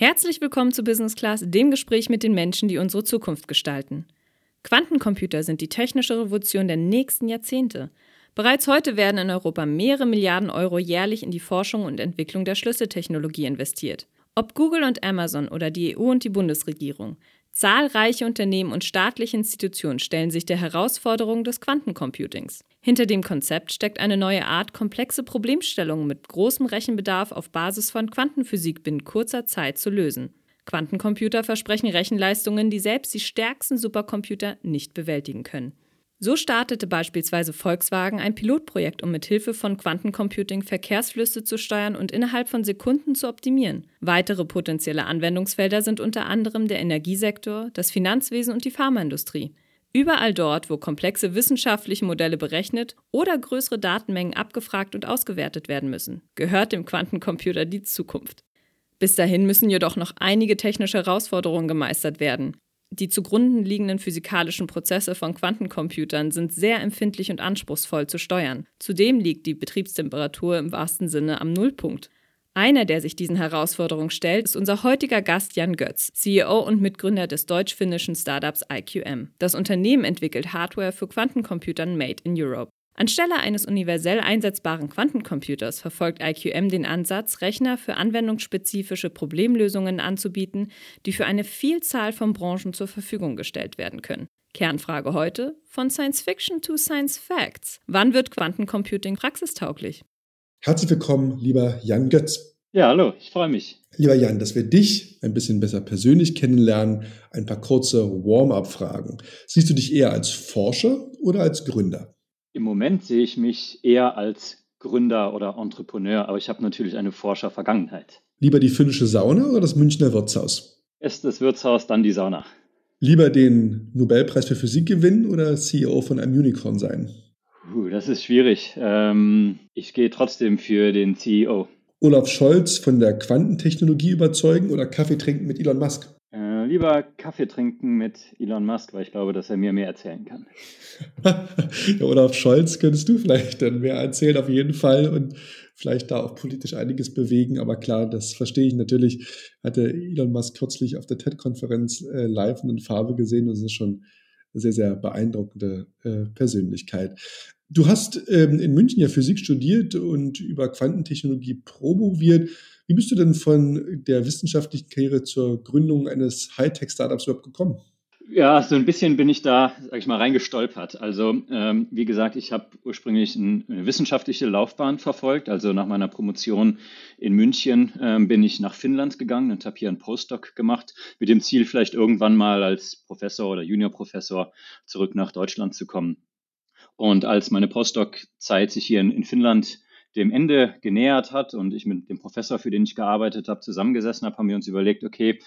Herzlich willkommen zu Business Class, dem Gespräch mit den Menschen, die unsere Zukunft gestalten. Quantencomputer sind die technische Revolution der nächsten Jahrzehnte. Bereits heute werden in Europa mehrere Milliarden Euro jährlich in die Forschung und Entwicklung der Schlüsseltechnologie investiert. Ob Google und Amazon oder die EU und die Bundesregierung, zahlreiche Unternehmen und staatliche Institutionen stellen sich der Herausforderung des Quantencomputings. Hinter dem Konzept steckt eine neue Art, komplexe Problemstellungen mit großem Rechenbedarf auf Basis von Quantenphysik binnen kurzer Zeit zu lösen. Quantencomputer versprechen Rechenleistungen, die selbst die stärksten Supercomputer nicht bewältigen können. So startete beispielsweise Volkswagen ein Pilotprojekt, um mit Hilfe von Quantencomputing Verkehrsflüsse zu steuern und innerhalb von Sekunden zu optimieren. Weitere potenzielle Anwendungsfelder sind unter anderem der Energiesektor, das Finanzwesen und die Pharmaindustrie. Überall dort, wo komplexe wissenschaftliche Modelle berechnet oder größere Datenmengen abgefragt und ausgewertet werden müssen, gehört dem Quantencomputer die Zukunft. Bis dahin müssen jedoch noch einige technische Herausforderungen gemeistert werden. Die zugrunde liegenden physikalischen Prozesse von Quantencomputern sind sehr empfindlich und anspruchsvoll zu steuern. Zudem liegt die Betriebstemperatur im wahrsten Sinne am Nullpunkt. Einer, der sich diesen Herausforderungen stellt, ist unser heutiger Gast Jan Götz, CEO und Mitgründer des deutsch-finnischen Startups IQM. Das Unternehmen entwickelt Hardware für Quantencomputern made in Europe. Anstelle eines universell einsetzbaren Quantencomputers verfolgt IQM den Ansatz, Rechner für anwendungsspezifische Problemlösungen anzubieten, die für eine Vielzahl von Branchen zur Verfügung gestellt werden können. Kernfrage heute: Von Science Fiction to Science Facts. Wann wird Quantencomputing praxistauglich? Herzlich willkommen, lieber Jan Götz. Ja, hallo, ich freue mich. Lieber Jan, dass wir dich ein bisschen besser persönlich kennenlernen, ein paar kurze Warm-up-Fragen. Siehst du dich eher als Forscher oder als Gründer? Im Moment sehe ich mich eher als Gründer oder Entrepreneur, aber ich habe natürlich eine Forscher-Vergangenheit. Lieber die finnische Sauna oder das Münchner Wirtshaus? Erst das Wirtshaus, dann die Sauna. Lieber den Nobelpreis für Physik gewinnen oder CEO von einem Unicorn sein? Uh, das ist schwierig. Ähm, ich gehe trotzdem für den CEO. Olaf Scholz von der Quantentechnologie überzeugen oder Kaffee trinken mit Elon Musk? Lieber Kaffee trinken mit Elon Musk, weil ich glaube, dass er mir mehr erzählen kann. ja, Olaf Scholz könntest du vielleicht dann mehr erzählen, auf jeden Fall. Und vielleicht da auch politisch einiges bewegen. Aber klar, das verstehe ich natürlich. Hatte Elon Musk kürzlich auf der TED-Konferenz äh, live und in Farbe gesehen und es ist schon eine sehr, sehr beeindruckende äh, Persönlichkeit. Du hast ähm, in München ja Physik studiert und über Quantentechnologie promoviert. Wie bist du denn von der wissenschaftlichen Karriere zur Gründung eines Hightech-Startups überhaupt gekommen? Ja, so ein bisschen bin ich da, sag ich mal, reingestolpert. Also, ähm, wie gesagt, ich habe ursprünglich eine wissenschaftliche Laufbahn verfolgt. Also nach meiner Promotion in München ähm, bin ich nach Finnland gegangen und habe hier einen Postdoc gemacht, mit dem Ziel, vielleicht irgendwann mal als Professor oder Juniorprofessor zurück nach Deutschland zu kommen. Und als meine Postdoc-Zeit sich hier in, in Finnland dem Ende genähert hat und ich mit dem Professor, für den ich gearbeitet habe, zusammengesessen habe, haben wir uns überlegt, okay,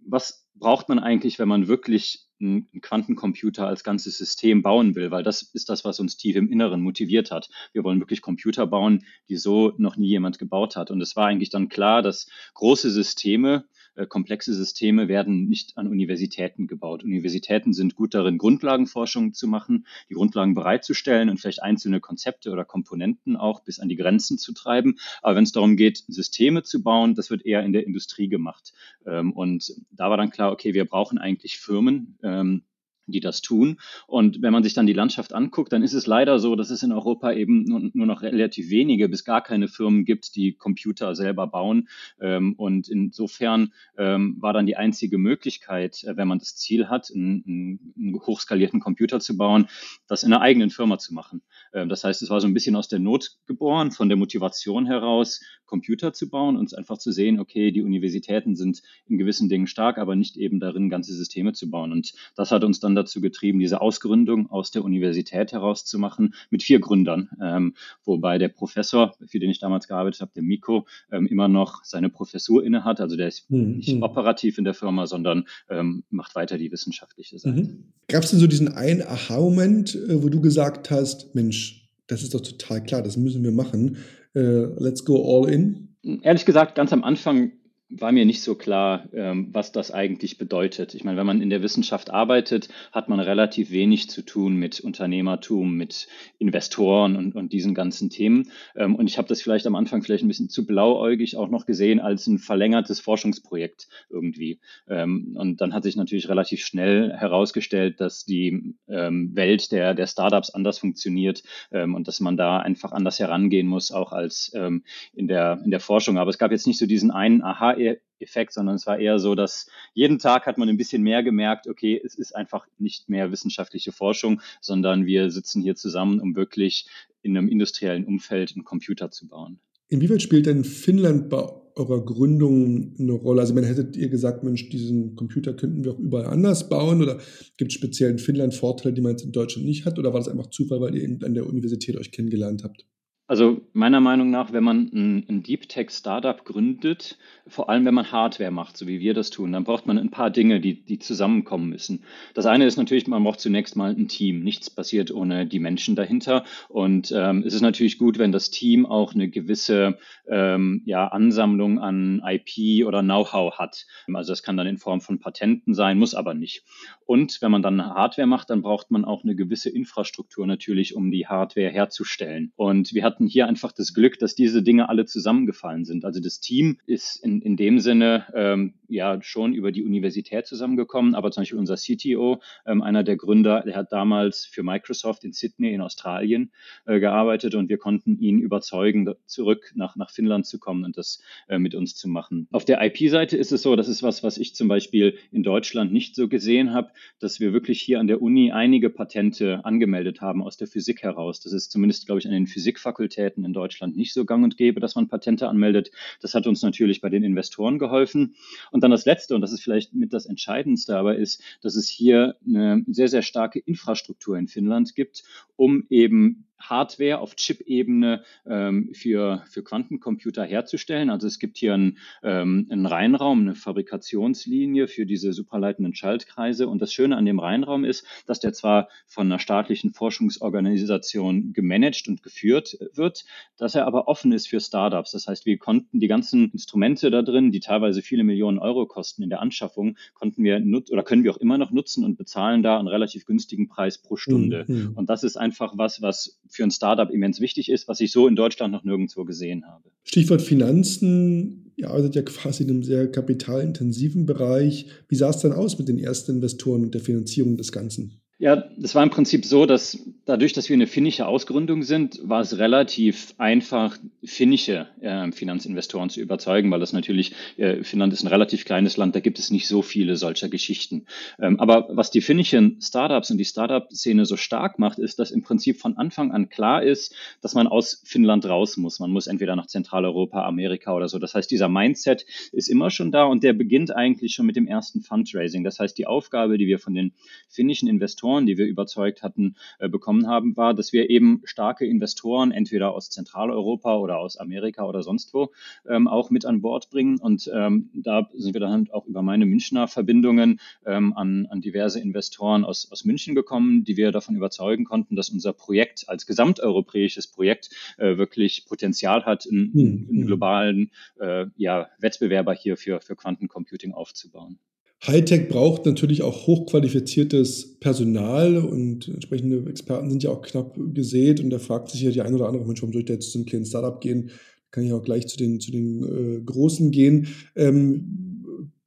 was braucht man eigentlich, wenn man wirklich einen Quantencomputer als ganzes System bauen will, weil das ist das, was uns tief im Inneren motiviert hat. Wir wollen wirklich Computer bauen, die so noch nie jemand gebaut hat. Und es war eigentlich dann klar, dass große Systeme komplexe Systeme werden nicht an Universitäten gebaut. Universitäten sind gut darin, Grundlagenforschung zu machen, die Grundlagen bereitzustellen und vielleicht einzelne Konzepte oder Komponenten auch bis an die Grenzen zu treiben. Aber wenn es darum geht, Systeme zu bauen, das wird eher in der Industrie gemacht. Ähm, und da war dann klar, okay, wir brauchen eigentlich Firmen, ähm, die das tun. Und wenn man sich dann die Landschaft anguckt, dann ist es leider so, dass es in Europa eben nur, nur noch relativ wenige bis gar keine Firmen gibt, die Computer selber bauen. Ähm, und insofern ähm, war dann die einzige Möglichkeit, äh, wenn man das Ziel hat, einen, einen hochskalierten Computer zu bauen, das in einer eigenen Firma zu machen. Ähm, das heißt, es war so ein bisschen aus der Not geboren, von der Motivation heraus, Computer zu bauen und einfach zu sehen, okay, die Universitäten sind in gewissen Dingen stark, aber nicht eben darin, ganze Systeme zu bauen. Und das hat uns dann dazu getrieben, diese Ausgründung aus der Universität herauszumachen mit vier Gründern, ähm, wobei der Professor, für den ich damals gearbeitet habe, der Miko, ähm, immer noch seine Professur inne hat. Also der ist mhm. nicht operativ in der Firma, sondern ähm, macht weiter die wissenschaftliche Seite. Mhm. Gab es denn so diesen einen Aha-Moment, äh, wo du gesagt hast, Mensch, das ist doch total klar, das müssen wir machen. Uh, let's go all in? Ehrlich gesagt, ganz am Anfang war mir nicht so klar, ähm, was das eigentlich bedeutet. Ich meine, wenn man in der Wissenschaft arbeitet, hat man relativ wenig zu tun mit Unternehmertum, mit Investoren und, und diesen ganzen Themen. Ähm, und ich habe das vielleicht am Anfang vielleicht ein bisschen zu blauäugig auch noch gesehen als ein verlängertes Forschungsprojekt irgendwie. Ähm, und dann hat sich natürlich relativ schnell herausgestellt, dass die Welt der, der Startups anders funktioniert und dass man da einfach anders herangehen muss, auch als in, der, in der Forschung. Aber es gab jetzt nicht so diesen einen Aha Effekt, sondern es war eher so, dass jeden Tag hat man ein bisschen mehr gemerkt, okay, es ist einfach nicht mehr wissenschaftliche Forschung, sondern wir sitzen hier zusammen, um wirklich in einem industriellen Umfeld einen Computer zu bauen. Inwieweit spielt denn Finnland bei eurer Gründung eine Rolle? Also, man hättet ihr gesagt, Mensch, diesen Computer könnten wir auch überall anders bauen oder gibt es speziell in Finnland Vorteile, die man jetzt in Deutschland nicht hat oder war das einfach Zufall, weil ihr an der Universität euch kennengelernt habt? Also meiner Meinung nach, wenn man ein, ein Deep Tech Startup gründet, vor allem wenn man Hardware macht, so wie wir das tun, dann braucht man ein paar Dinge, die, die zusammenkommen müssen. Das eine ist natürlich, man braucht zunächst mal ein Team. Nichts passiert ohne die Menschen dahinter. Und ähm, es ist natürlich gut, wenn das Team auch eine gewisse ähm, ja, Ansammlung an IP oder Know-how hat. Also das kann dann in Form von Patenten sein, muss aber nicht. Und wenn man dann Hardware macht, dann braucht man auch eine gewisse Infrastruktur natürlich, um die Hardware herzustellen. Und wir hatten hatten hier einfach das Glück, dass diese Dinge alle zusammengefallen sind. Also das Team ist in, in dem Sinne ähm, ja schon über die Universität zusammengekommen, aber zum Beispiel unser CTO, ähm, einer der Gründer, der hat damals für Microsoft in Sydney in Australien äh, gearbeitet und wir konnten ihn überzeugen, zurück nach, nach Finnland zu kommen und das äh, mit uns zu machen. Auf der IP-Seite ist es so, das ist was, was ich zum Beispiel in Deutschland nicht so gesehen habe, dass wir wirklich hier an der Uni einige Patente angemeldet haben aus der Physik heraus. Das ist zumindest, glaube ich, an den Physikfakultäten Fakultäten in Deutschland nicht so gang und gäbe, dass man Patente anmeldet. Das hat uns natürlich bei den Investoren geholfen. Und dann das Letzte, und das ist vielleicht mit das Entscheidendste, aber ist, dass es hier eine sehr, sehr starke Infrastruktur in Finnland gibt, um eben Hardware auf Chip-Ebene ähm, für, für Quantencomputer herzustellen. Also es gibt hier einen, ähm, einen Reinraum, eine Fabrikationslinie für diese superleitenden Schaltkreise. Und das Schöne an dem Reinraum ist, dass der zwar von einer staatlichen Forschungsorganisation gemanagt und geführt wird, dass er aber offen ist für Startups. Das heißt, wir konnten die ganzen Instrumente da drin, die teilweise viele Millionen Euro kosten in der Anschaffung, konnten wir nutzen oder können wir auch immer noch nutzen und bezahlen da einen relativ günstigen Preis pro Stunde. Mhm. Und das ist einfach was, was für ein Startup immens wichtig ist, was ich so in Deutschland noch nirgendwo gesehen habe. Stichwort Finanzen. Ihr arbeitet ja quasi in einem sehr kapitalintensiven Bereich. Wie sah es dann aus mit den ersten Investoren und der Finanzierung des Ganzen? Ja, das war im Prinzip so, dass dadurch, dass wir eine finnische Ausgründung sind, war es relativ einfach, finnische äh, Finanzinvestoren zu überzeugen, weil das natürlich, äh, Finnland ist ein relativ kleines Land, da gibt es nicht so viele solcher Geschichten. Ähm, aber was die finnischen Startups und die Startup-Szene so stark macht, ist, dass im Prinzip von Anfang an klar ist, dass man aus Finnland raus muss. Man muss entweder nach Zentraleuropa, Amerika oder so. Das heißt, dieser Mindset ist immer schon da und der beginnt eigentlich schon mit dem ersten Fundraising. Das heißt, die Aufgabe, die wir von den finnischen Investoren Investoren, die wir überzeugt hatten, äh, bekommen haben, war, dass wir eben starke Investoren, entweder aus Zentraleuropa oder aus Amerika oder sonst wo, ähm, auch mit an Bord bringen. Und ähm, da sind wir dann auch über meine Münchner Verbindungen ähm, an, an diverse Investoren aus, aus München gekommen, die wir davon überzeugen konnten, dass unser Projekt als gesamteuropäisches Projekt äh, wirklich Potenzial hat, einen, einen hm, hm. globalen äh, ja, Wettbewerber hier für, für Quantencomputing aufzubauen. Hightech braucht natürlich auch hochqualifiziertes Personal und entsprechende Experten sind ja auch knapp gesät und da fragt sich ja die ein oder andere Mensch, warum soll ich da jetzt zu einem kleinen Startup gehen? Kann ich auch gleich zu den, zu den äh, Großen gehen. Ähm,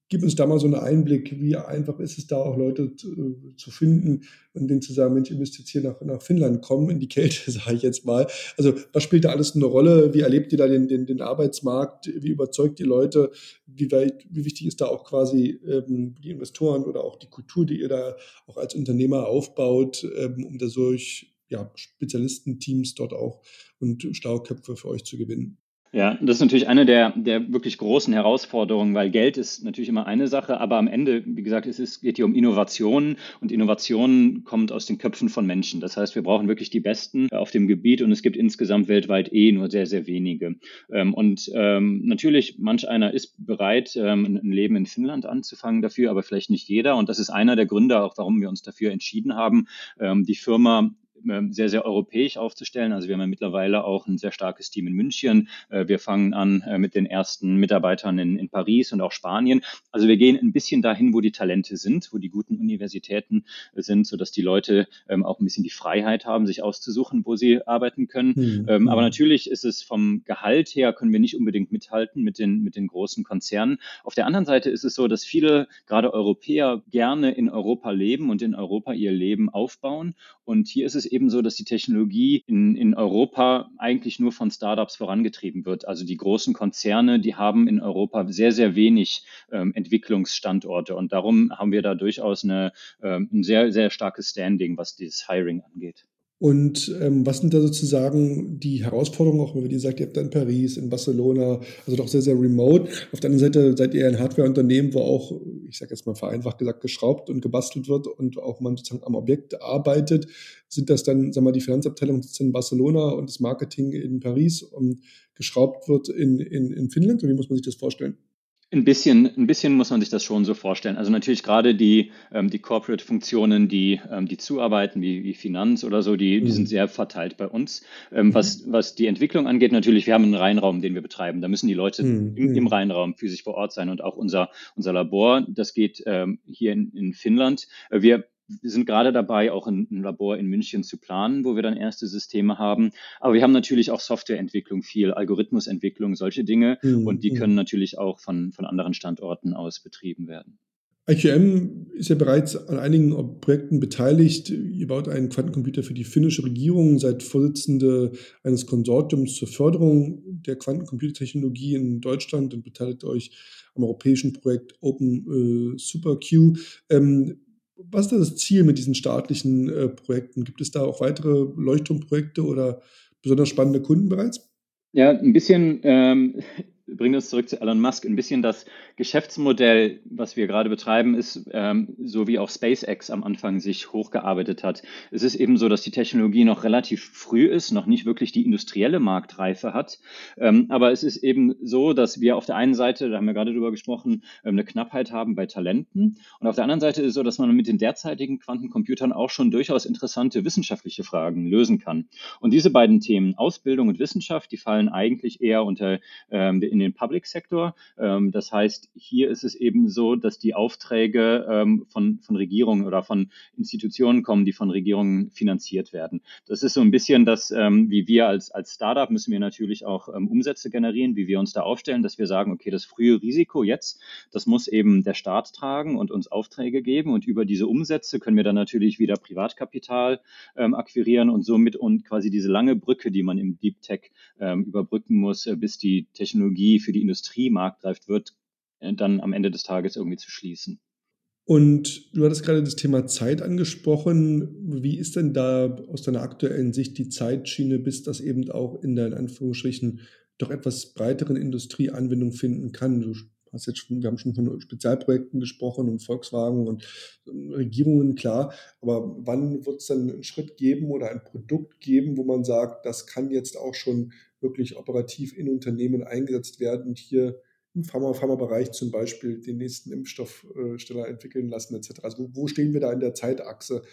Gib uns da mal so einen Einblick, wie einfach ist es da auch Leute zu, zu finden und denen zu sagen, Mensch, ihr müsst jetzt hier nach, nach Finnland kommen, in die Kälte, sage ich jetzt mal. Also was spielt da alles eine Rolle? Wie erlebt ihr da den, den, den Arbeitsmarkt? Wie überzeugt ihr Leute? Wie, weit, wie wichtig ist da auch quasi ähm, die Investoren oder auch die Kultur, die ihr da auch als Unternehmer aufbaut, ähm, um da solch ja, Spezialistenteams dort auch und Stauköpfe für euch zu gewinnen? Ja, das ist natürlich eine der, der wirklich großen Herausforderungen, weil Geld ist natürlich immer eine Sache, aber am Ende, wie gesagt, es ist, geht hier um Innovationen und Innovationen kommt aus den Köpfen von Menschen. Das heißt, wir brauchen wirklich die Besten auf dem Gebiet und es gibt insgesamt weltweit eh nur sehr, sehr wenige. Ähm, und ähm, natürlich, manch einer ist bereit, ähm, ein Leben in Finnland anzufangen dafür, aber vielleicht nicht jeder. Und das ist einer der Gründe auch, warum wir uns dafür entschieden haben, die Firma sehr, sehr europäisch aufzustellen. Also wir haben ja mittlerweile auch ein sehr starkes Team in München. Äh, wir fangen an äh, mit den ersten Mitarbeitern in, in Paris und auch Spanien. Also wir gehen ein bisschen dahin, wo die Talente sind, wo die guten Universitäten sind, sodass die Leute ähm, auch ein bisschen die Freiheit haben, sich auszusuchen, wo sie arbeiten können. Mhm. Ähm, aber natürlich ist es vom Gehalt her, können wir nicht unbedingt mithalten mit den, mit den großen Konzernen. Auf der anderen Seite ist es so, dass viele, gerade Europäer, gerne in Europa leben und in Europa ihr Leben aufbauen. Und hier ist es eben so, dass die Technologie in, in Europa eigentlich nur von Startups vorangetrieben wird. Also die großen Konzerne, die haben in Europa sehr, sehr wenig ähm, Entwicklungsstandorte. Und darum haben wir da durchaus eine, ähm, ein sehr, sehr starkes Standing, was dieses Hiring angeht. Und ähm, was sind da sozusagen die Herausforderungen, auch wenn ihr sagt, ihr habt da in Paris, in Barcelona, also doch sehr, sehr remote. Auf der anderen Seite seid ihr ein Hardwareunternehmen, wo auch, ich sage jetzt mal vereinfacht gesagt, geschraubt und gebastelt wird und auch man sozusagen am Objekt arbeitet. Sind das dann, sagen wir mal, die Finanzabteilung sitzt in Barcelona und das Marketing in Paris und geschraubt wird in, in, in Finnland? Oder wie muss man sich das vorstellen? Ein bisschen, ein bisschen muss man sich das schon so vorstellen. Also natürlich gerade die, ähm, die Corporate-Funktionen, die, ähm, die zuarbeiten, wie, wie Finanz oder so, die, mhm. die sind sehr verteilt bei uns. Ähm, mhm. was, was die Entwicklung angeht, natürlich, wir haben einen Reinraum, den wir betreiben. Da müssen die Leute mhm. im, im mhm. Reinraum physisch vor Ort sein und auch unser, unser Labor, das geht ähm, hier in, in Finnland. Äh, wir wir sind gerade dabei, auch ein, ein, Labor in München zu planen, wo wir dann erste Systeme haben. Aber wir haben natürlich auch Softwareentwicklung, viel Algorithmusentwicklung, solche Dinge. Mhm. Und die können natürlich auch von, von anderen Standorten aus betrieben werden. IQM ist ja bereits an einigen Projekten beteiligt. Ihr baut einen Quantencomputer für die finnische Regierung, seid Vorsitzende eines Konsortiums zur Förderung der Quantencomputertechnologie in Deutschland und beteiligt euch am europäischen Projekt Open äh, SuperQ. Ähm, was ist das Ziel mit diesen staatlichen äh, Projekten? Gibt es da auch weitere Leuchtturmprojekte oder besonders spannende Kunden bereits? Ja, ein bisschen ähm, bringt uns zurück zu Elon Musk. Ein bisschen das Geschäftsmodell, was wir gerade betreiben, ist, ähm, so wie auch SpaceX am Anfang sich hochgearbeitet hat. Es ist eben so, dass die Technologie noch relativ früh ist, noch nicht wirklich die industrielle Marktreife hat. Ähm, aber es ist eben so, dass wir auf der einen Seite, da haben wir gerade drüber gesprochen, ähm, eine Knappheit haben bei Talenten. Und auf der anderen Seite ist es so, dass man mit den derzeitigen Quantencomputern auch schon durchaus interessante wissenschaftliche Fragen lösen kann. Und diese beiden Themen, Ausbildung und Wissenschaft, die fallen eigentlich eher unter ähm, in den Public Sector. Ähm, das heißt, hier ist es eben so, dass die Aufträge ähm, von, von Regierungen oder von Institutionen kommen, die von Regierungen finanziert werden. Das ist so ein bisschen das, ähm, wie wir als, als Startup müssen wir natürlich auch ähm, Umsätze generieren, wie wir uns da aufstellen, dass wir sagen, okay, das frühe Risiko jetzt, das muss eben der Staat tragen und uns Aufträge geben und über diese Umsätze können wir dann natürlich wieder Privatkapital ähm, akquirieren und somit und quasi diese lange Brücke, die man im Deep Tech ähm, überbrücken muss, äh, bis die Technologie für die Industrie marktreif wird, äh, dann am Ende des Tages irgendwie zu schließen. Und du hattest gerade das Thema Zeit angesprochen. Wie ist denn da aus deiner aktuellen Sicht die Zeitschiene, bis das eben auch in deinen Anführungsstrichen doch etwas breiteren Industrie Anwendung finden kann? Du hast jetzt schon, wir haben schon von Spezialprojekten gesprochen und Volkswagen und ähm, Regierungen, klar. Aber wann wird es dann einen Schritt geben oder ein Produkt geben, wo man sagt, das kann jetzt auch schon wirklich operativ in Unternehmen eingesetzt werden und hier im Pharma Pharmabereich zum Beispiel den nächsten Impfstoffsteller entwickeln lassen etc. Also wo stehen wir da in der Zeitachse?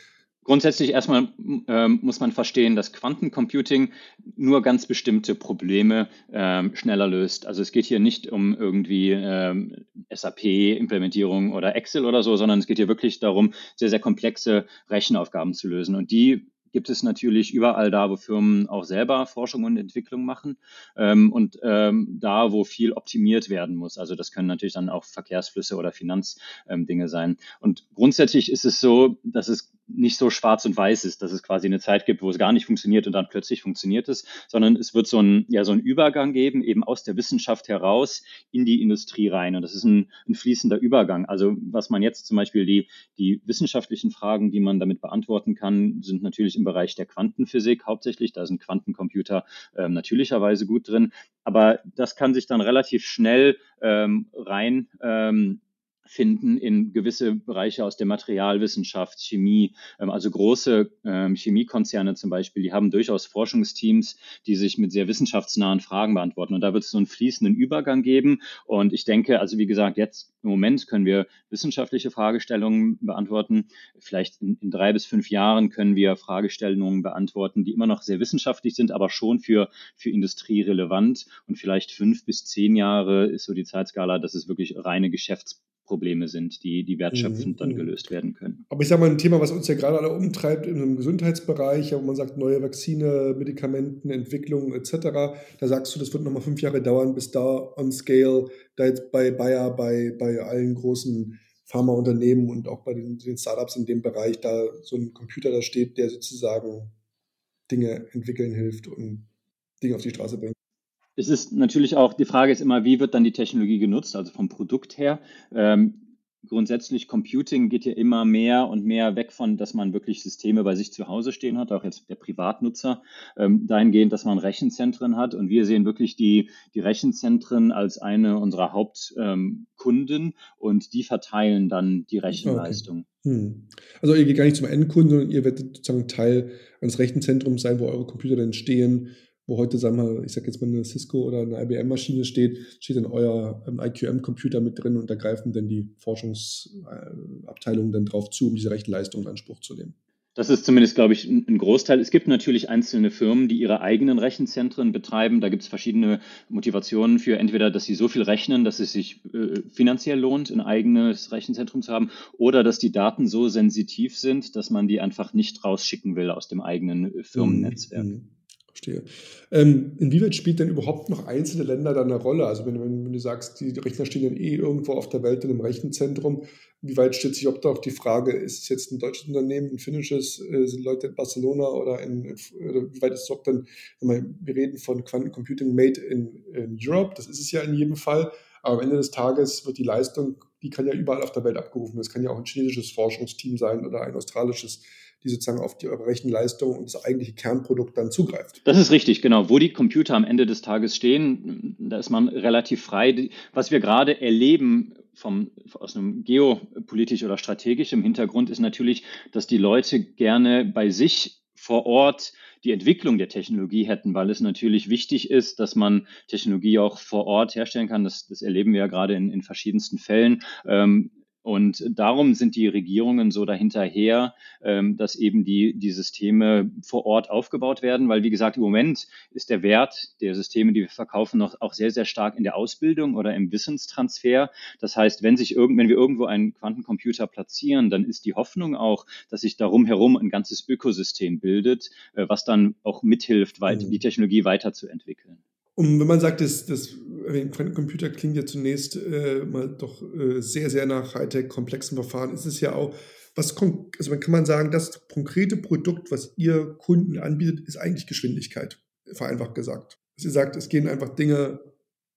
Grundsätzlich erstmal ähm, muss man verstehen, dass Quantencomputing nur ganz bestimmte Probleme ähm, schneller löst. Also es geht hier nicht um irgendwie ähm, SAP-Implementierung oder Excel oder so, sondern es geht hier wirklich darum, sehr, sehr komplexe Rechenaufgaben zu lösen. Und die gibt es natürlich überall da, wo Firmen auch selber Forschung und Entwicklung machen ähm, und ähm, da, wo viel optimiert werden muss. Also das können natürlich dann auch Verkehrsflüsse oder Finanzdinge ähm, sein. Und grundsätzlich ist es so, dass es nicht so schwarz und weiß ist, dass es quasi eine Zeit gibt, wo es gar nicht funktioniert und dann plötzlich funktioniert es, sondern es wird so ein, ja, so einen Übergang geben, eben aus der Wissenschaft heraus in die Industrie rein. Und das ist ein, ein fließender Übergang. Also was man jetzt zum Beispiel die, die wissenschaftlichen Fragen, die man damit beantworten kann, sind natürlich im Bereich der Quantenphysik hauptsächlich. Da sind Quantencomputer ähm, natürlicherweise gut drin. Aber das kann sich dann relativ schnell ähm, rein ähm, finden in gewisse Bereiche aus der Materialwissenschaft, Chemie. Ähm, also große ähm, Chemiekonzerne zum Beispiel, die haben durchaus Forschungsteams, die sich mit sehr wissenschaftsnahen Fragen beantworten. Und da wird es so einen fließenden Übergang geben. Und ich denke, also wie gesagt, jetzt im Moment können wir wissenschaftliche Fragestellungen beantworten. Vielleicht in, in drei bis fünf Jahren können wir Fragestellungen beantworten, die immer noch sehr wissenschaftlich sind, aber schon für, für Industrie relevant. Und vielleicht fünf bis zehn Jahre ist so die Zeitskala, dass es wirklich reine Geschäfts Probleme sind, die, die wertschöpfend mhm. dann gelöst werden können. Aber ich sage mal, ein Thema, was uns ja gerade alle umtreibt im Gesundheitsbereich, wo man sagt, neue Vakzine, Medikamenten, Entwicklung etc., da sagst du, das wird nochmal fünf Jahre dauern, bis da on scale, da jetzt bei Bayer, bei, bei allen großen Pharmaunternehmen und auch bei den, den Startups in dem Bereich da so ein Computer da steht, der sozusagen Dinge entwickeln hilft und Dinge auf die Straße bringt. Es ist natürlich auch, die Frage ist immer, wie wird dann die Technologie genutzt, also vom Produkt her. Ähm, grundsätzlich Computing geht ja immer mehr und mehr weg von, dass man wirklich Systeme bei sich zu Hause stehen hat, auch jetzt der Privatnutzer, ähm, dahingehend, dass man Rechenzentren hat. Und wir sehen wirklich die, die Rechenzentren als eine unserer Hauptkunden ähm, und die verteilen dann die Rechenleistung. Okay. Hm. Also ihr geht gar nicht zum Endkunden, sondern ihr werdet sozusagen Teil eines Rechenzentrums sein, wo eure Computer dann stehen wo heute, sagen wir, ich sage jetzt mal eine Cisco oder eine IBM-Maschine steht, steht dann euer ähm, IQM-Computer mit drin und da greifen dann die Forschungsabteilungen dann drauf zu, um diese Rechenleistung in Anspruch zu nehmen. Das ist zumindest, glaube ich, ein Großteil. Es gibt natürlich einzelne Firmen, die ihre eigenen Rechenzentren betreiben. Da gibt es verschiedene Motivationen für entweder, dass sie so viel rechnen, dass es sich äh, finanziell lohnt, ein eigenes Rechenzentrum zu haben, oder dass die Daten so sensitiv sind, dass man die einfach nicht rausschicken will aus dem eigenen äh, Firmennetzwerk. Mhm verstehe. Ähm, inwieweit spielt denn überhaupt noch einzelne Länder da eine Rolle? Also wenn, wenn, wenn, du sagst, die Rechner stehen dann eh irgendwo auf der Welt in einem Rechenzentrum, wie weit stellt sich ob da auch die Frage, ist es jetzt ein deutsches Unternehmen, ein finnisches, äh, sind Leute in Barcelona oder in, oder wie weit ist es überhaupt dann, wir reden von Quantencomputing made in, in Europe, das ist es ja in jedem Fall, aber am Ende des Tages wird die Leistung, die kann ja überall auf der Welt abgerufen werden. Es kann ja auch ein chinesisches Forschungsteam sein oder ein australisches die sozusagen auf die Rechenleistung und das eigentliche Kernprodukt dann zugreift. Das ist richtig, genau. Wo die Computer am Ende des Tages stehen, da ist man relativ frei. Was wir gerade erleben vom, aus einem geopolitisch oder strategischem Hintergrund ist natürlich, dass die Leute gerne bei sich vor Ort die Entwicklung der Technologie hätten, weil es natürlich wichtig ist, dass man Technologie auch vor Ort herstellen kann. Das, das erleben wir ja gerade in, in verschiedensten Fällen. Ähm, und darum sind die Regierungen so dahinterher, ähm, dass eben die, die Systeme vor Ort aufgebaut werden, weil wie gesagt, im Moment ist der Wert der Systeme, die wir verkaufen, noch auch sehr, sehr stark in der Ausbildung oder im Wissenstransfer. Das heißt, wenn sich irgend, wenn wir irgendwo einen Quantencomputer platzieren, dann ist die Hoffnung auch, dass sich darum herum ein ganzes Ökosystem bildet, äh, was dann auch mithilft, mhm. die Technologie weiterzuentwickeln. Und wenn man sagt, das, das Quantencomputer klingt ja zunächst äh, mal doch äh, sehr, sehr nach Hightech, komplexen Verfahren, ist es ja auch, was also man kann man sagen, das konkrete Produkt, was ihr Kunden anbietet, ist eigentlich Geschwindigkeit, vereinfacht gesagt. Sie sagt, es gehen einfach Dinge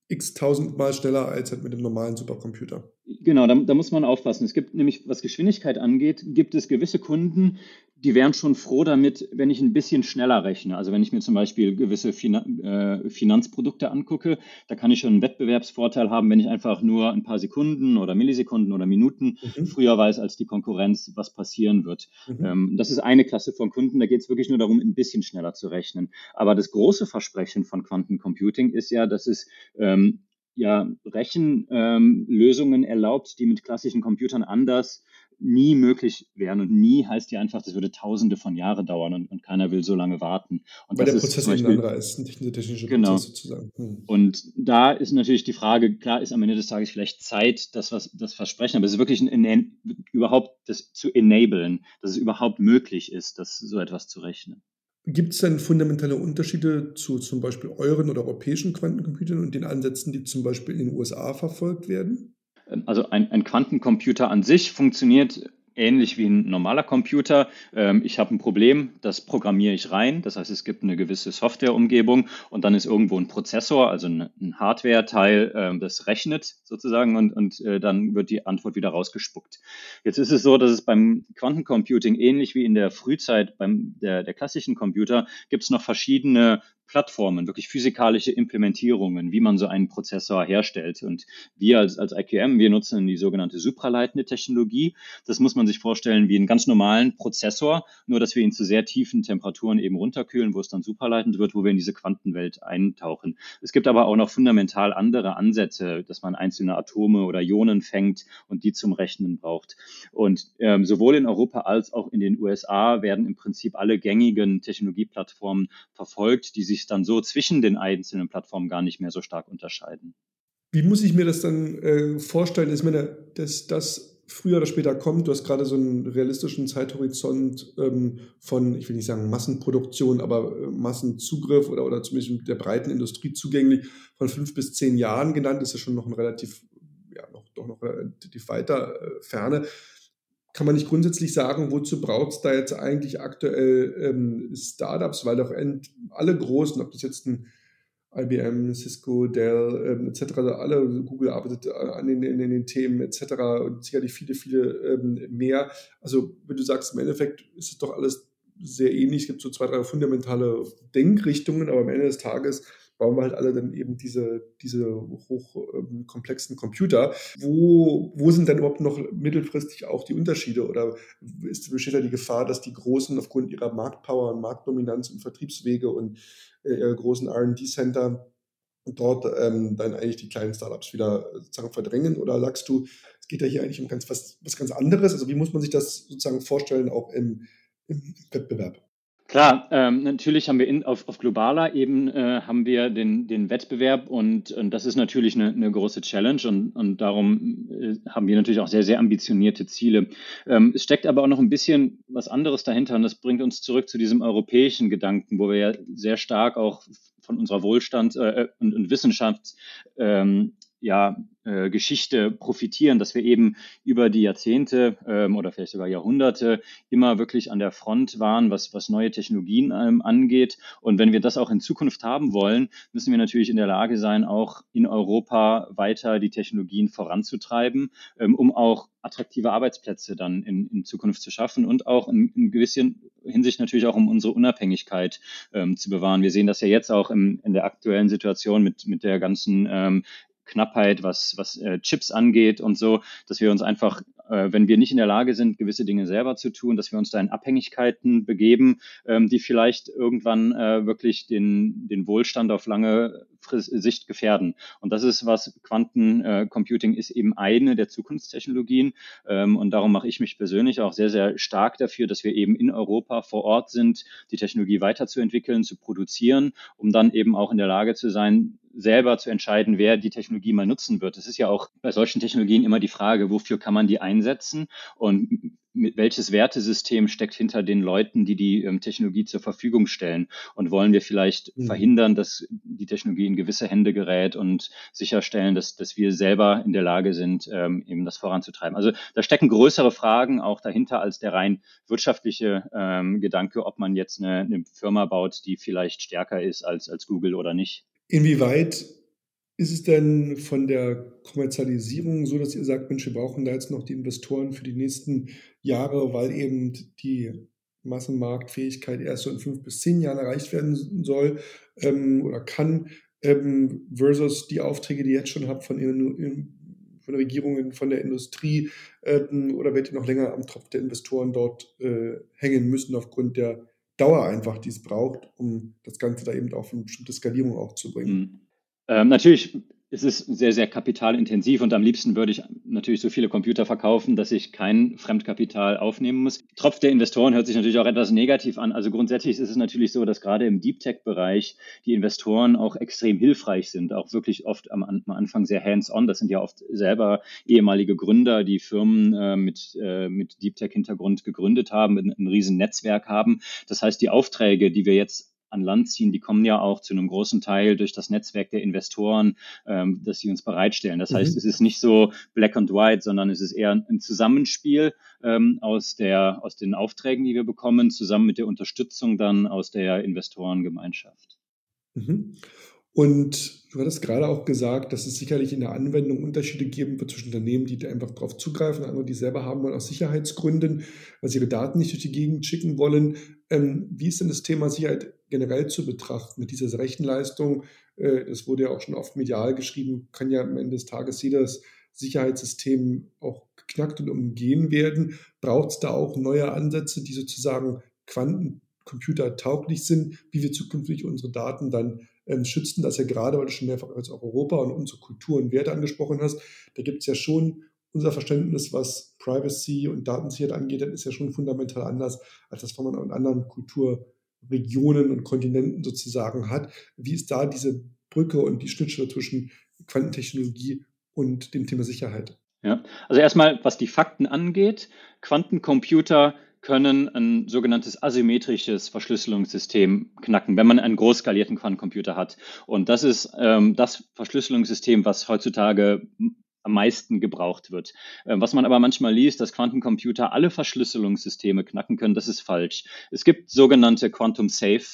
x tausendmal schneller als halt mit dem normalen Supercomputer. Genau, da, da, muss man aufpassen. Es gibt nämlich, was Geschwindigkeit angeht, gibt es gewisse Kunden, die wären schon froh damit, wenn ich ein bisschen schneller rechne. Also wenn ich mir zum Beispiel gewisse Finan äh, Finanzprodukte angucke, da kann ich schon einen Wettbewerbsvorteil haben, wenn ich einfach nur ein paar Sekunden oder Millisekunden oder Minuten mhm. früher weiß als die Konkurrenz, was passieren wird. Mhm. Ähm, das ist eine Klasse von Kunden, da geht es wirklich nur darum, ein bisschen schneller zu rechnen. Aber das große Versprechen von Quantencomputing ist ja, dass es ähm, ja, Rechenlösungen ähm, erlaubt, die mit klassischen Computern anders nie möglich wären. Und nie heißt ja einfach, das würde tausende von Jahren dauern und, und keiner will so lange warten. Und Weil der Prozess ein anderer ist, nicht eine technische genau. Prozess sozusagen. Hm. Und da ist natürlich die Frage, klar ist am Ende des Tages vielleicht Zeit, das, was, das Versprechen, aber es ist wirklich ein, ein, überhaupt das zu enablen, dass es überhaupt möglich ist, das so etwas zu rechnen. Gibt es denn fundamentale Unterschiede zu zum Beispiel euren oder europäischen Quantencomputern und den Ansätzen, die zum Beispiel in den USA verfolgt werden? Also ein, ein Quantencomputer an sich funktioniert ähnlich wie ein normaler Computer. Ähm, ich habe ein Problem, das programmiere ich rein. Das heißt, es gibt eine gewisse Softwareumgebung und dann ist irgendwo ein Prozessor, also ein, Hardware-Teil, ähm, das rechnet sozusagen und, und äh, dann wird die Antwort wieder rausgespuckt. Jetzt ist es so, dass es beim Quantencomputing ähnlich wie in der Frühzeit beim der, der klassischen Computer gibt es noch verschiedene Plattformen, wirklich physikalische Implementierungen, wie man so einen Prozessor herstellt. Und wir als, als IQM, wir nutzen die sogenannte supraleitende Technologie. Das muss man sich vorstellen wie einen ganz normalen Prozessor, nur dass wir ihn zu sehr tiefen Temperaturen eben runterkühlen, wo es dann supraleitend wird, wo wir in diese Quantenwelt eintauchen. Es gibt aber auch noch fundamental andere Ansätze, dass man einzelne Atome oder Ionen fängt und die zum Rechnen braucht. Und ähm, sowohl in Europa als auch in den USA werden im Prinzip alle gängigen Technologieplattformen verfolgt, die sich sich dann so zwischen den einzelnen Plattformen gar nicht mehr so stark unterscheiden. Wie muss ich mir das dann äh, vorstellen? Ich meine, dass das früher oder später kommt. Du hast gerade so einen realistischen Zeithorizont ähm, von, ich will nicht sagen Massenproduktion, aber äh, Massenzugriff oder, oder zumindest der breiten Industrie zugänglich von fünf bis zehn Jahren genannt. Ist ja schon noch ein relativ, ja, noch, doch noch relativ weiter äh, Ferne kann man nicht grundsätzlich sagen, wozu braucht es da jetzt eigentlich aktuell ähm, Startups, weil doch alle Großen, ob das jetzt ein IBM, Cisco, Dell ähm, etc., also alle, Google arbeitet äh, an den, in den Themen etc. und sicherlich viele, viele ähm, mehr. Also wenn du sagst, im Endeffekt ist es doch alles sehr ähnlich, es gibt so zwei, drei fundamentale Denkrichtungen, aber am Ende des Tages bauen wir halt alle dann eben diese, diese hochkomplexen ähm, Computer. Wo, wo sind denn überhaupt noch mittelfristig auch die Unterschiede? Oder ist, besteht da die Gefahr, dass die Großen aufgrund ihrer Marktpower und Marktdominanz und Vertriebswege und äh, ihrer großen RD-Center dort ähm, dann eigentlich die kleinen Startups wieder sozusagen verdrängen? Oder sagst du, es geht ja hier eigentlich um ganz was, was ganz anderes? Also wie muss man sich das sozusagen vorstellen, auch im, im Wettbewerb? Klar, ähm, natürlich haben wir in, auf, auf globaler Ebene äh, haben wir den, den Wettbewerb und, und das ist natürlich eine, eine große Challenge und, und darum äh, haben wir natürlich auch sehr, sehr ambitionierte Ziele. Ähm, es steckt aber auch noch ein bisschen was anderes dahinter und das bringt uns zurück zu diesem europäischen Gedanken, wo wir ja sehr stark auch von unserer Wohlstand äh, und, und Wissenschafts ähm, ja, äh, Geschichte profitieren, dass wir eben über die Jahrzehnte ähm, oder vielleicht sogar Jahrhunderte immer wirklich an der Front waren, was, was neue Technologien ähm, angeht. Und wenn wir das auch in Zukunft haben wollen, müssen wir natürlich in der Lage sein, auch in Europa weiter die Technologien voranzutreiben, ähm, um auch attraktive Arbeitsplätze dann in, in Zukunft zu schaffen und auch in, in gewissen Hinsicht natürlich auch, um unsere Unabhängigkeit ähm, zu bewahren. Wir sehen das ja jetzt auch im, in der aktuellen Situation mit, mit der ganzen ähm, Knappheit, was, was äh, Chips angeht und so, dass wir uns einfach, äh, wenn wir nicht in der Lage sind, gewisse Dinge selber zu tun, dass wir uns da in Abhängigkeiten begeben, ähm, die vielleicht irgendwann äh, wirklich den, den Wohlstand auf lange Sicht gefährden. Und das ist was, Quantencomputing ist eben eine der Zukunftstechnologien. Ähm, und darum mache ich mich persönlich auch sehr, sehr stark dafür, dass wir eben in Europa vor Ort sind, die Technologie weiterzuentwickeln, zu produzieren, um dann eben auch in der Lage zu sein, selber zu entscheiden, wer die Technologie mal nutzen wird. Es ist ja auch bei solchen Technologien immer die Frage, wofür kann man die einsetzen und welches Wertesystem steckt hinter den Leuten, die die ähm, Technologie zur Verfügung stellen? Und wollen wir vielleicht mhm. verhindern, dass die Technologie in gewisse Hände gerät und sicherstellen, dass, dass wir selber in der Lage sind, ähm, eben das voranzutreiben? Also da stecken größere Fragen auch dahinter als der rein wirtschaftliche ähm, Gedanke, ob man jetzt eine, eine Firma baut, die vielleicht stärker ist als, als Google oder nicht. Inwieweit ist es denn von der Kommerzialisierung so, dass ihr sagt, Mensch, wir brauchen da jetzt noch die Investoren für die nächsten Jahre, weil eben die Massenmarktfähigkeit erst so in fünf bis zehn Jahren erreicht werden soll ähm, oder kann, ähm, versus die Aufträge, die ihr jetzt schon habt von, von Regierungen, von der Industrie, ähm, oder werdet ihr noch länger am Tropf der Investoren dort äh, hängen müssen aufgrund der Dauer einfach, die es braucht, um das Ganze da eben auf eine bestimmte Skalierung auch zu bringen. Mhm. Ähm, natürlich es ist sehr, sehr kapitalintensiv und am liebsten würde ich natürlich so viele Computer verkaufen, dass ich kein Fremdkapital aufnehmen muss. Tropf der Investoren hört sich natürlich auch etwas negativ an. Also grundsätzlich ist es natürlich so, dass gerade im Deep Tech-Bereich die Investoren auch extrem hilfreich sind, auch wirklich oft am, am Anfang sehr hands-on. Das sind ja oft selber ehemalige Gründer, die Firmen äh, mit, äh, mit Deep Tech-Hintergrund gegründet haben, ein, ein riesen Netzwerk haben. Das heißt, die Aufträge, die wir jetzt an Land ziehen, die kommen ja auch zu einem großen Teil durch das Netzwerk der Investoren, ähm, das sie uns bereitstellen. Das mhm. heißt, es ist nicht so black and white, sondern es ist eher ein Zusammenspiel ähm, aus, der, aus den Aufträgen, die wir bekommen, zusammen mit der Unterstützung dann aus der Investorengemeinschaft. Mhm. Und du hattest gerade auch gesagt, dass es sicherlich in der Anwendung Unterschiede geben wird zwischen Unternehmen, die einfach darauf zugreifen, andere, die selber haben wollen aus Sicherheitsgründen, weil sie ihre Daten nicht durch die Gegend schicken wollen. Ähm, wie ist denn das Thema Sicherheit generell zu betrachten mit dieser Rechenleistung? Äh, das wurde ja auch schon oft medial geschrieben, kann ja am Ende des Tages jedes Sicherheitssystem auch geknackt und umgehen werden. Braucht es da auch neue Ansätze, die sozusagen Quantencomputer tauglich sind, wie wir zukünftig unsere Daten dann ähm, schützen? Das ja gerade, weil du schon mehrfach als auch Europa und unsere Kultur und Werte angesprochen hast, da gibt es ja schon unser Verständnis, was Privacy und Datensicherheit angeht, ist ja schon fundamental anders, als das, was man in anderen Kulturregionen und Kontinenten sozusagen hat. Wie ist da diese Brücke und die Schnittstelle zwischen Quantentechnologie und dem Thema Sicherheit? Ja, also erstmal, was die Fakten angeht, Quantencomputer können ein sogenanntes asymmetrisches Verschlüsselungssystem knacken, wenn man einen großskalierten Quantencomputer hat. Und das ist ähm, das Verschlüsselungssystem, was heutzutage am meisten gebraucht wird. Ähm, was man aber manchmal liest, dass Quantencomputer alle Verschlüsselungssysteme knacken können, das ist falsch. Es gibt sogenannte Quantum Safe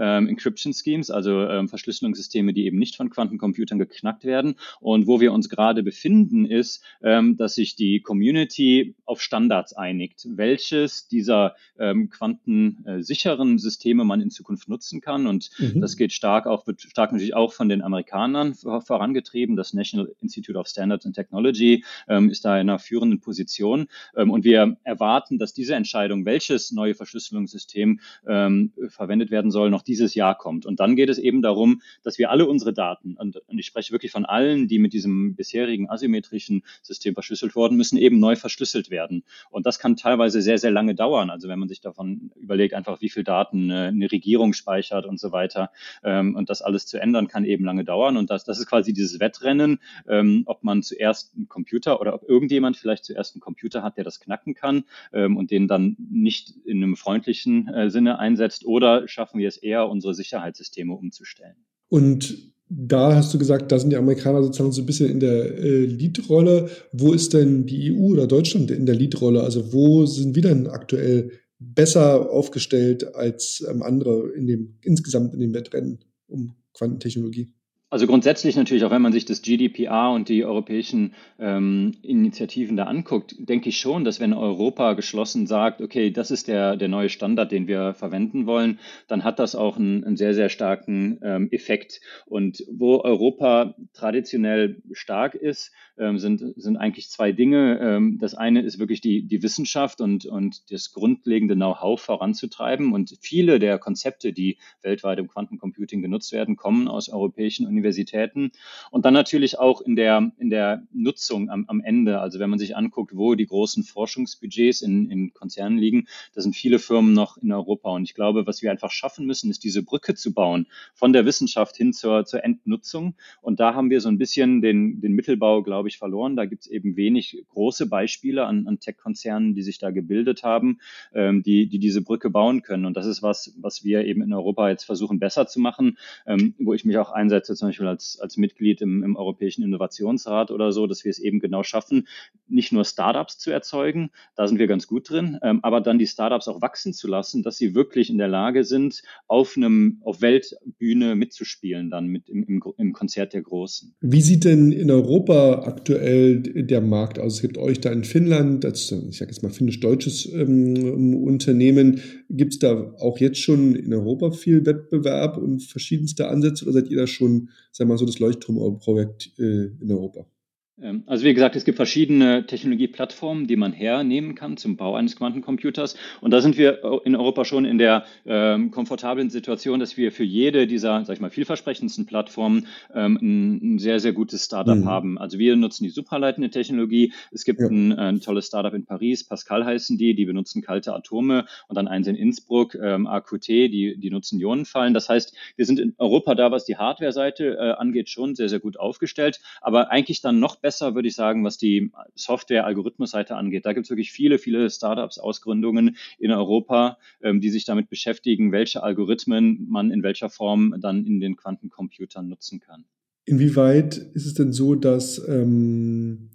ähm, Encryption Schemes, also ähm, Verschlüsselungssysteme, die eben nicht von Quantencomputern geknackt werden. Und wo wir uns gerade befinden, ist, ähm, dass sich die Community auf Standards einigt, welches dieser ähm, quantensicheren Systeme man in Zukunft nutzen kann. Und mhm. das geht stark auch, wird stark natürlich auch von den Amerikanern vorangetrieben. Das National Institute of Standards and Technology ähm, ist da in einer führenden Position. Ähm, und wir erwarten, dass diese Entscheidung, welches neue Verschlüsselungssystem ähm, verwendet werden soll, noch dieses Jahr kommt. Und dann geht es eben darum, dass wir alle unsere Daten, und, und ich spreche wirklich von allen, die mit diesem bisherigen asymmetrischen System verschlüsselt wurden, müssen eben neu verschlüsselt werden. Und das kann teilweise sehr, sehr lange dauern. Also wenn man sich davon überlegt, einfach wie viel Daten eine, eine Regierung speichert und so weiter. Ähm, und das alles zu ändern, kann eben lange dauern. Und das, das ist quasi dieses Wettrennen, ähm, ob man zuerst einen Computer oder ob irgendjemand vielleicht zuerst einen Computer hat, der das knacken kann ähm, und den dann nicht in einem freundlichen äh, Sinne einsetzt oder schaffen wir es eher, unsere Sicherheitssysteme umzustellen. Und da hast du gesagt, da sind die Amerikaner sozusagen so ein bisschen in der äh, Leadrolle. Wo ist denn die EU oder Deutschland in der Leadrolle? Also wo sind wir denn aktuell besser aufgestellt als ähm, andere in dem, insgesamt in dem Wettrennen um Quantentechnologie? Also grundsätzlich natürlich, auch wenn man sich das GDPR und die europäischen ähm, Initiativen da anguckt, denke ich schon, dass wenn Europa geschlossen sagt, okay, das ist der, der neue Standard, den wir verwenden wollen, dann hat das auch einen, einen sehr, sehr starken ähm, Effekt. Und wo Europa traditionell stark ist, ähm, sind, sind eigentlich zwei Dinge. Ähm, das eine ist wirklich die, die Wissenschaft und, und das grundlegende Know-how voranzutreiben. Und viele der Konzepte, die weltweit im Quantencomputing genutzt werden, kommen aus europäischen Universitäten. Universitäten und dann natürlich auch in der, in der Nutzung am, am Ende. Also wenn man sich anguckt, wo die großen Forschungsbudgets in, in Konzernen liegen, da sind viele Firmen noch in Europa. Und ich glaube, was wir einfach schaffen müssen, ist diese Brücke zu bauen von der Wissenschaft hin zur, zur Endnutzung. Und da haben wir so ein bisschen den, den Mittelbau, glaube ich, verloren. Da gibt es eben wenig große Beispiele an, an Tech-Konzernen, die sich da gebildet haben, ähm, die, die diese Brücke bauen können. Und das ist was, was wir eben in Europa jetzt versuchen besser zu machen, ähm, wo ich mich auch einsetze, zum Beispiel als, als Mitglied im, im Europäischen Innovationsrat oder so, dass wir es eben genau schaffen, nicht nur Startups zu erzeugen, da sind wir ganz gut drin, ähm, aber dann die Startups auch wachsen zu lassen, dass sie wirklich in der Lage sind, auf einem, auf Weltbühne mitzuspielen, dann mit im, im, im Konzert der Großen. Wie sieht denn in Europa aktuell der Markt aus? Es gibt euch da in Finnland, als, ich sage jetzt mal finnisch-deutsches ähm, Unternehmen, gibt es da auch jetzt schon in Europa viel Wettbewerb und verschiedenste Ansätze oder seid ihr da schon sagen wir mal so, das Leuchtturmprojekt äh, in Europa. Ähm, also wie gesagt, es gibt verschiedene Technologieplattformen, die man hernehmen kann zum Bau eines Quantencomputers. Und da sind wir in Europa schon in der ähm, komfortablen Situation, dass wir für jede dieser, sag ich mal, vielversprechendsten Plattformen ähm, ein, ein, sehr, sehr gutes Startup mhm. haben. Also wir nutzen die superleitende Technologie. Es gibt ja. ein, ein, tolles Startup in Paris, Pascal heißen die, die benutzen kalte Atome und dann eins in Innsbruck, ähm, AQT, die, die nutzen Ionenfallen. Das heißt, wir sind in Europa da, was die Hardware-Seite äh, angeht, schon sehr, sehr gut aufgestellt, aber eigentlich dann noch besser besser, würde ich sagen, was die Software-Algorithmus-Seite angeht. Da gibt es wirklich viele, viele Startups, Ausgründungen in Europa, ähm, die sich damit beschäftigen, welche Algorithmen man in welcher Form dann in den Quantencomputern nutzen kann. Inwieweit ist es denn so, dass ähm,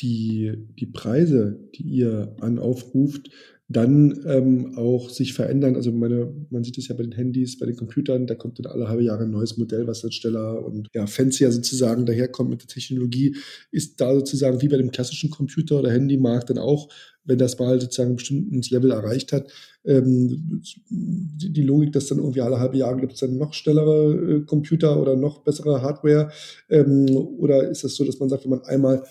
die, die Preise, die ihr an dann ähm, auch sich verändern. Also meine, man sieht es ja bei den Handys, bei den Computern, da kommt dann alle halbe Jahre ein neues Modell, was dann schneller und ja, fancier sozusagen daherkommt mit der Technologie, ist da sozusagen wie bei dem klassischen Computer oder Handymarkt dann auch, wenn das mal sozusagen ein bestimmtes Level erreicht hat, ähm, die Logik, dass dann irgendwie alle halbe Jahre gibt es dann noch schnellere äh, Computer oder noch bessere Hardware? Ähm, oder ist das so, dass man sagt, wenn man einmal ein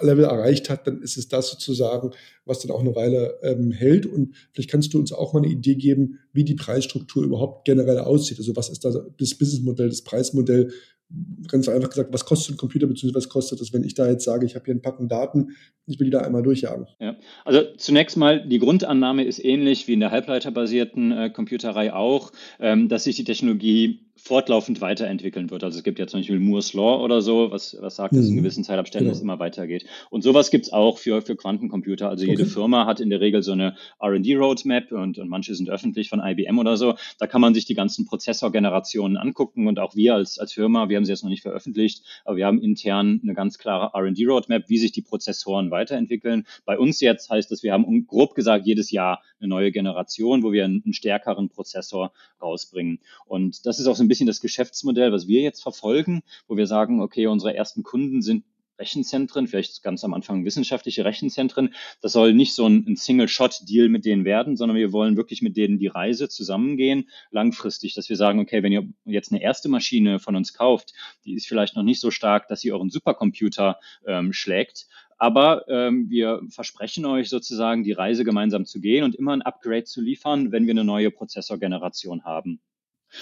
Level erreicht hat, dann ist es das sozusagen, was dann auch eine Weile ähm, hält. Und vielleicht kannst du uns auch mal eine Idee geben, wie die Preisstruktur überhaupt generell aussieht. Also was ist da das Businessmodell, das Preismodell? Ganz einfach gesagt, was kostet ein Computer, beziehungsweise was kostet es, wenn ich da jetzt sage, ich habe hier ein Packen Daten, ich will die da einmal durchjagen? Ja, also zunächst mal, die Grundannahme ist ähnlich wie in der halbleiterbasierten äh, Computerei auch, ähm, dass sich die Technologie fortlaufend weiterentwickeln wird. Also es gibt ja zum Beispiel Moore's Law oder so, was, was sagt, dass in mhm. gewissen Zeitabständen genau. es immer weitergeht. Und sowas gibt es auch für, für Quantencomputer. Also jede okay. Firma hat in der Regel so eine RD-Roadmap und, und manche sind öffentlich von IBM oder so. Da kann man sich die ganzen Prozessorgenerationen angucken und auch wir als, als Firma, wir haben sie jetzt noch nicht veröffentlicht, aber wir haben intern eine ganz klare RD-Roadmap, wie sich die Prozessoren weiterentwickeln. Bei uns jetzt heißt das, wir haben grob gesagt jedes Jahr eine neue Generation, wo wir einen, einen stärkeren Prozessor rausbringen. Und das ist auch so ein bisschen das Geschäftsmodell, was wir jetzt verfolgen, wo wir sagen, okay, unsere ersten Kunden sind Rechenzentren, vielleicht ganz am Anfang wissenschaftliche Rechenzentren. Das soll nicht so ein, ein Single-Shot-Deal mit denen werden, sondern wir wollen wirklich mit denen die Reise zusammengehen, langfristig, dass wir sagen, okay, wenn ihr jetzt eine erste Maschine von uns kauft, die ist vielleicht noch nicht so stark, dass sie euren Supercomputer ähm, schlägt, aber ähm, wir versprechen euch sozusagen, die Reise gemeinsam zu gehen und immer ein Upgrade zu liefern, wenn wir eine neue Prozessorgeneration haben.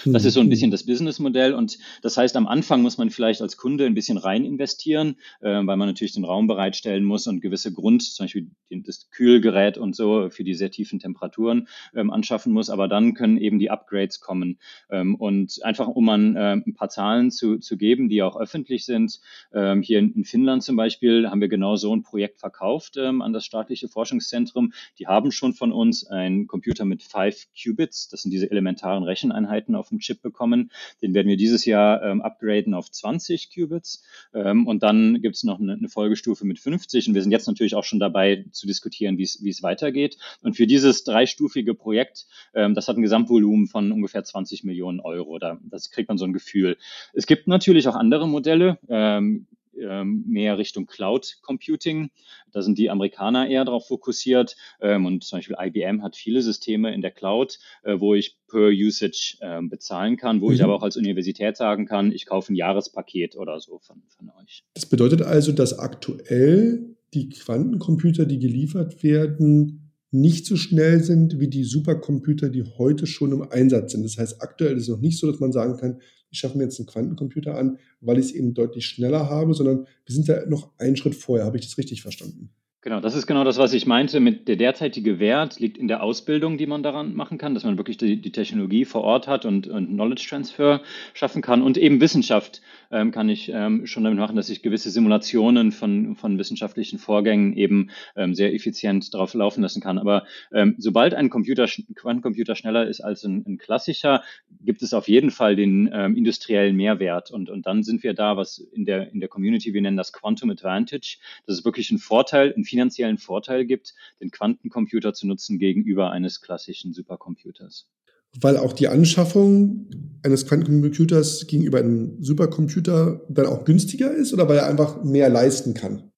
Das ist so ein bisschen mhm. das Businessmodell und das heißt, am Anfang muss man vielleicht als Kunde ein bisschen rein investieren, äh, weil man natürlich den Raum bereitstellen muss und gewisse Grund, zum Beispiel das Kühlgerät und so für die sehr tiefen Temperaturen ähm, anschaffen muss. Aber dann können eben die Upgrades kommen. Ähm, und einfach, um man äh, ein paar Zahlen zu, zu geben, die auch öffentlich sind. Ähm, hier in, in, Finnland zum Beispiel haben wir genau so ein Projekt verkauft ähm, an das staatliche Forschungszentrum. Die haben schon von uns einen Computer mit 5 Qubits. Das sind diese elementaren Recheneinheiten auf dem Chip bekommen. Den werden wir dieses Jahr ähm, upgraden auf 20 Qubits. Ähm, und dann gibt es noch eine, eine, Folgestufe mit 50. Und wir sind jetzt natürlich auch schon dabei zu diskutieren, wie es weitergeht. Und für dieses dreistufige Projekt, ähm, das hat ein Gesamtvolumen von ungefähr 20 Millionen Euro. Da, das kriegt man so ein Gefühl. Es gibt natürlich auch andere Modelle. Ähm, ähm, mehr Richtung Cloud Computing. Da sind die Amerikaner eher darauf fokussiert. Ähm, und zum Beispiel IBM hat viele Systeme in der Cloud, äh, wo ich per Usage ähm, bezahlen kann, wo mhm. ich aber auch als Universität sagen kann, ich kaufe ein Jahrespaket oder so von, von euch. Das bedeutet also, dass aktuell die Quantencomputer, die geliefert werden, nicht so schnell sind wie die Supercomputer, die heute schon im Einsatz sind. Das heißt, aktuell ist es noch nicht so, dass man sagen kann, ich schaffe mir jetzt einen Quantencomputer an, weil ich es eben deutlich schneller habe, sondern wir sind da noch einen Schritt vorher. Habe ich das richtig verstanden? Genau, das ist genau das, was ich meinte. Mit der derzeitige Wert liegt in der Ausbildung, die man daran machen kann, dass man wirklich die, die Technologie vor Ort hat und, und, Knowledge Transfer schaffen kann. Und eben Wissenschaft ähm, kann ich ähm, schon damit machen, dass ich gewisse Simulationen von, von wissenschaftlichen Vorgängen eben ähm, sehr effizient drauf laufen lassen kann. Aber ähm, sobald ein Computer, Quantencomputer schneller ist als ein, ein klassischer, gibt es auf jeden Fall den ähm, industriellen Mehrwert. Und, und dann sind wir da, was in der, in der Community, wir nennen das Quantum Advantage. Das ist wirklich ein Vorteil, ein finanziellen Vorteil gibt, den Quantencomputer zu nutzen gegenüber eines klassischen Supercomputers. Weil auch die Anschaffung eines Quantencomputers gegenüber einem Supercomputer dann auch günstiger ist oder weil er einfach mehr leisten kann?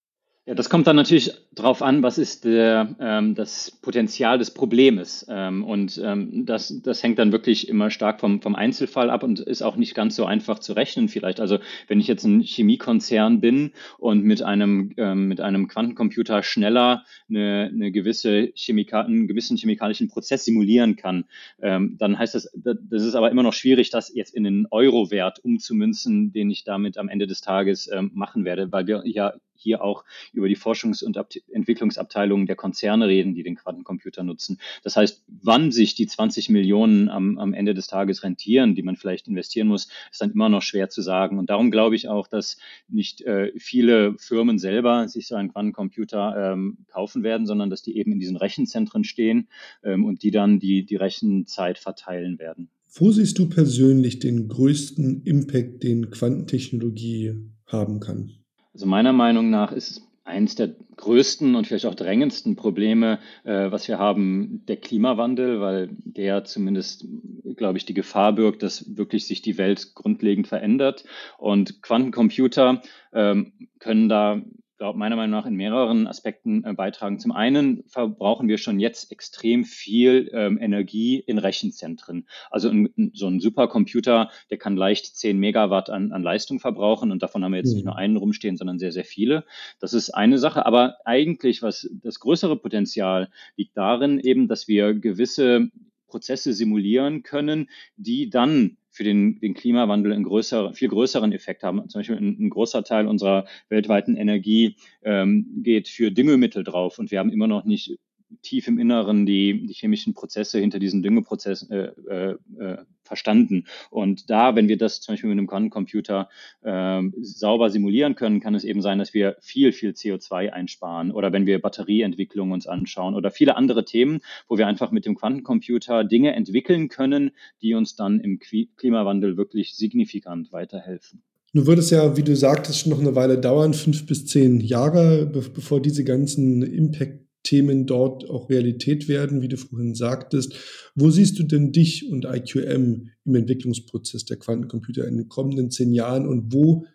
Ja, das kommt dann natürlich drauf an, was ist der, ähm, das Potenzial des Problems. Ähm, und ähm, das, das hängt dann wirklich immer stark vom, vom Einzelfall ab und ist auch nicht ganz so einfach zu rechnen vielleicht. Also wenn ich jetzt ein Chemiekonzern bin und mit einem, ähm, mit einem Quantencomputer schneller eine, eine gewisse Chemika einen gewissen chemikalischen Prozess simulieren kann, ähm, dann heißt das, das ist aber immer noch schwierig, das jetzt in einen Euro-Wert umzumünzen, den ich damit am Ende des Tages ähm, machen werde, weil wir ja hier auch über die Forschungs- und Entwicklungsabteilungen der Konzerne reden, die den Quantencomputer nutzen. Das heißt, wann sich die 20 Millionen am, am Ende des Tages rentieren, die man vielleicht investieren muss, ist dann immer noch schwer zu sagen. Und darum glaube ich auch, dass nicht äh, viele Firmen selber sich so einen Quantencomputer ähm, kaufen werden, sondern dass die eben in diesen Rechenzentren stehen ähm, und die dann die, die Rechenzeit verteilen werden. Wo siehst du persönlich den größten Impact, den Quantentechnologie haben kann? Also meiner Meinung nach ist eins der größten und vielleicht auch drängendsten Probleme, äh, was wir haben, der Klimawandel, weil der zumindest, glaube ich, die Gefahr birgt, dass wirklich sich die Welt grundlegend verändert. Und Quantencomputer ähm, können da glaube, meiner Meinung nach in mehreren Aspekten äh, beitragen. Zum einen verbrauchen wir schon jetzt extrem viel ähm, Energie in Rechenzentren. Also ein, so ein Supercomputer, der kann leicht 10 Megawatt an, an Leistung verbrauchen und davon haben wir jetzt mhm. nicht nur einen rumstehen, sondern sehr, sehr viele. Das ist eine Sache. Aber eigentlich, was das größere Potenzial liegt darin eben, dass wir gewisse Prozesse simulieren können, die dann für den, den Klimawandel einen größer, viel größeren Effekt haben. Zum Beispiel ein, ein großer Teil unserer weltweiten Energie ähm, geht für Düngemittel drauf und wir haben immer noch nicht tief im Inneren die, die chemischen Prozesse hinter diesen Düngeprozessen äh, äh, äh, verstanden. Und da, wenn wir das zum Beispiel mit einem Quantencomputer äh, sauber simulieren können, kann es eben sein, dass wir viel, viel CO2 einsparen. Oder wenn wir Batterieentwicklung uns anschauen oder viele andere Themen, wo wir einfach mit dem Quantencomputer Dinge entwickeln können, die uns dann im Klimawandel wirklich signifikant weiterhelfen. Nun wird es ja, wie du sagtest, noch eine Weile dauern, fünf bis zehn Jahre, bevor diese ganzen Impact Themen dort auch Realität werden, wie du vorhin sagtest. Wo siehst du denn dich und IQM im Entwicklungsprozess der Quantencomputer in den kommenden zehn Jahren und wo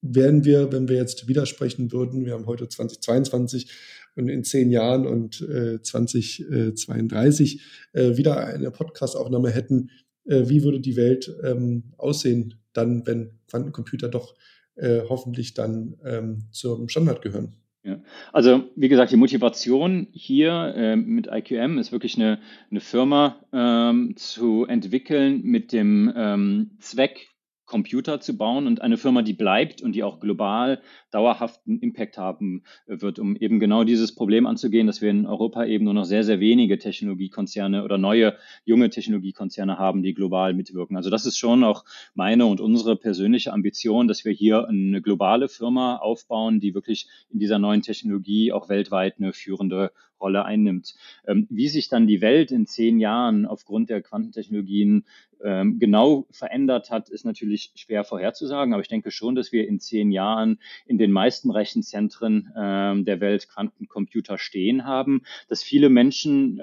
werden wir, wenn wir jetzt widersprechen würden, wir haben heute 2022 und in zehn Jahren und äh, 2032 äh, wieder eine Podcastaufnahme hätten, äh, wie würde die Welt ähm, aussehen, dann, wenn Quantencomputer doch äh, hoffentlich dann ähm, zum Standard gehören? Ja. Also wie gesagt, die Motivation hier äh, mit IQM ist wirklich eine, eine Firma ähm, zu entwickeln mit dem ähm, Zweck, Computer zu bauen und eine Firma, die bleibt und die auch global dauerhaften Impact haben wird, um eben genau dieses Problem anzugehen, dass wir in Europa eben nur noch sehr, sehr wenige Technologiekonzerne oder neue junge Technologiekonzerne haben, die global mitwirken. Also das ist schon auch meine und unsere persönliche Ambition, dass wir hier eine globale Firma aufbauen, die wirklich in dieser neuen Technologie auch weltweit eine führende Rolle einnimmt. Ähm, wie sich dann die Welt in zehn Jahren aufgrund der Quantentechnologien ähm, genau verändert hat, ist natürlich schwer vorherzusagen. Aber ich denke schon, dass wir in zehn Jahren in den meisten Rechenzentren ähm, der Welt Quantencomputer stehen haben, dass viele Menschen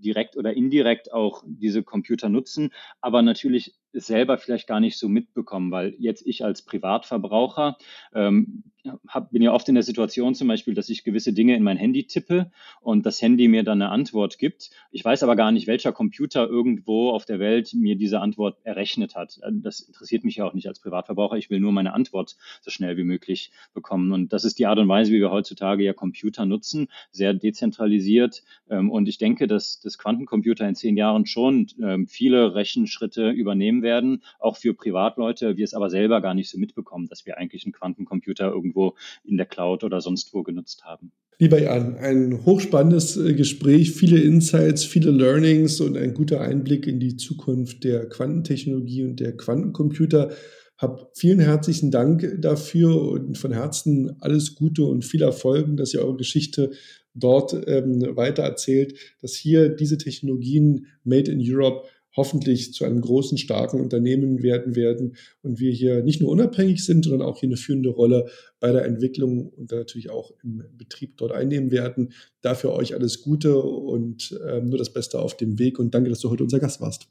direkt oder indirekt auch diese Computer nutzen, aber natürlich selber vielleicht gar nicht so mitbekommen, weil jetzt ich als Privatverbraucher ähm, hab, bin ja oft in der Situation zum Beispiel, dass ich gewisse Dinge in mein Handy tippe und das Handy mir dann eine Antwort gibt. Ich weiß aber gar nicht, welcher Computer irgendwo auf der Welt mir diese Antwort errechnet hat. Äh, das interessiert mich ja auch nicht als Privatverbraucher. Ich will nur meine Antwort so schnell wie möglich bekommen. Und das ist die Art und Weise, wie wir heutzutage ja Computer nutzen, sehr dezentralisiert. Ähm, und ich denke, dass das Quantencomputer in zehn Jahren schon ähm, viele Rechenschritte übernehmen werden, auch für Privatleute, wir es aber selber gar nicht so mitbekommen, dass wir eigentlich einen Quantencomputer irgendwo in der Cloud oder sonst wo genutzt haben. Lieber Jan, ein hochspannendes äh, Gespräch, viele Insights, viele Learnings und ein guter Einblick in die Zukunft der Quantentechnologie und der Quantencomputer. Hab vielen herzlichen Dank dafür und von Herzen alles Gute und viel Erfolg, dass ihr eure Geschichte dort ähm, weiter erzählt, dass hier diese Technologien Made in Europe hoffentlich zu einem großen, starken Unternehmen werden werden und wir hier nicht nur unabhängig sind, sondern auch hier eine führende Rolle bei der Entwicklung und natürlich auch im Betrieb dort einnehmen werden. Dafür euch alles Gute und ähm, nur das Beste auf dem Weg und danke, dass du heute unser Gast warst.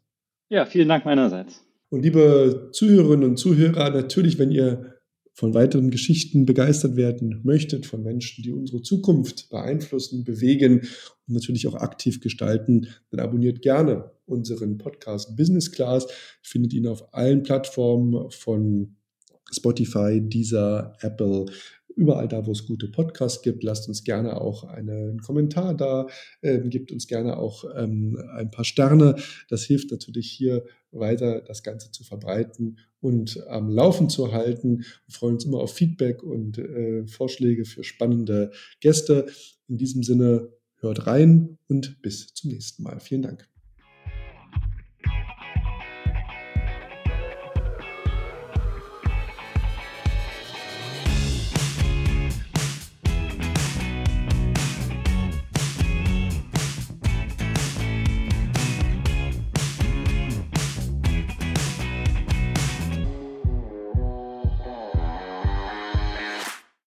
Ja, vielen Dank meinerseits. Und liebe Zuhörerinnen und Zuhörer, natürlich, wenn ihr von weiteren Geschichten begeistert werden möchtet, von Menschen, die unsere Zukunft beeinflussen, bewegen und natürlich auch aktiv gestalten, dann abonniert gerne unseren Podcast Business Class. Findet ihn auf allen Plattformen von Spotify, Deezer, Apple, überall da, wo es gute Podcasts gibt. Lasst uns gerne auch einen Kommentar da, ähm, gibt uns gerne auch ähm, ein paar Sterne. Das hilft natürlich hier weiter, das Ganze zu verbreiten und am Laufen zu halten. Wir freuen uns immer auf Feedback und äh, Vorschläge für spannende Gäste. In diesem Sinne, hört rein und bis zum nächsten Mal. Vielen Dank.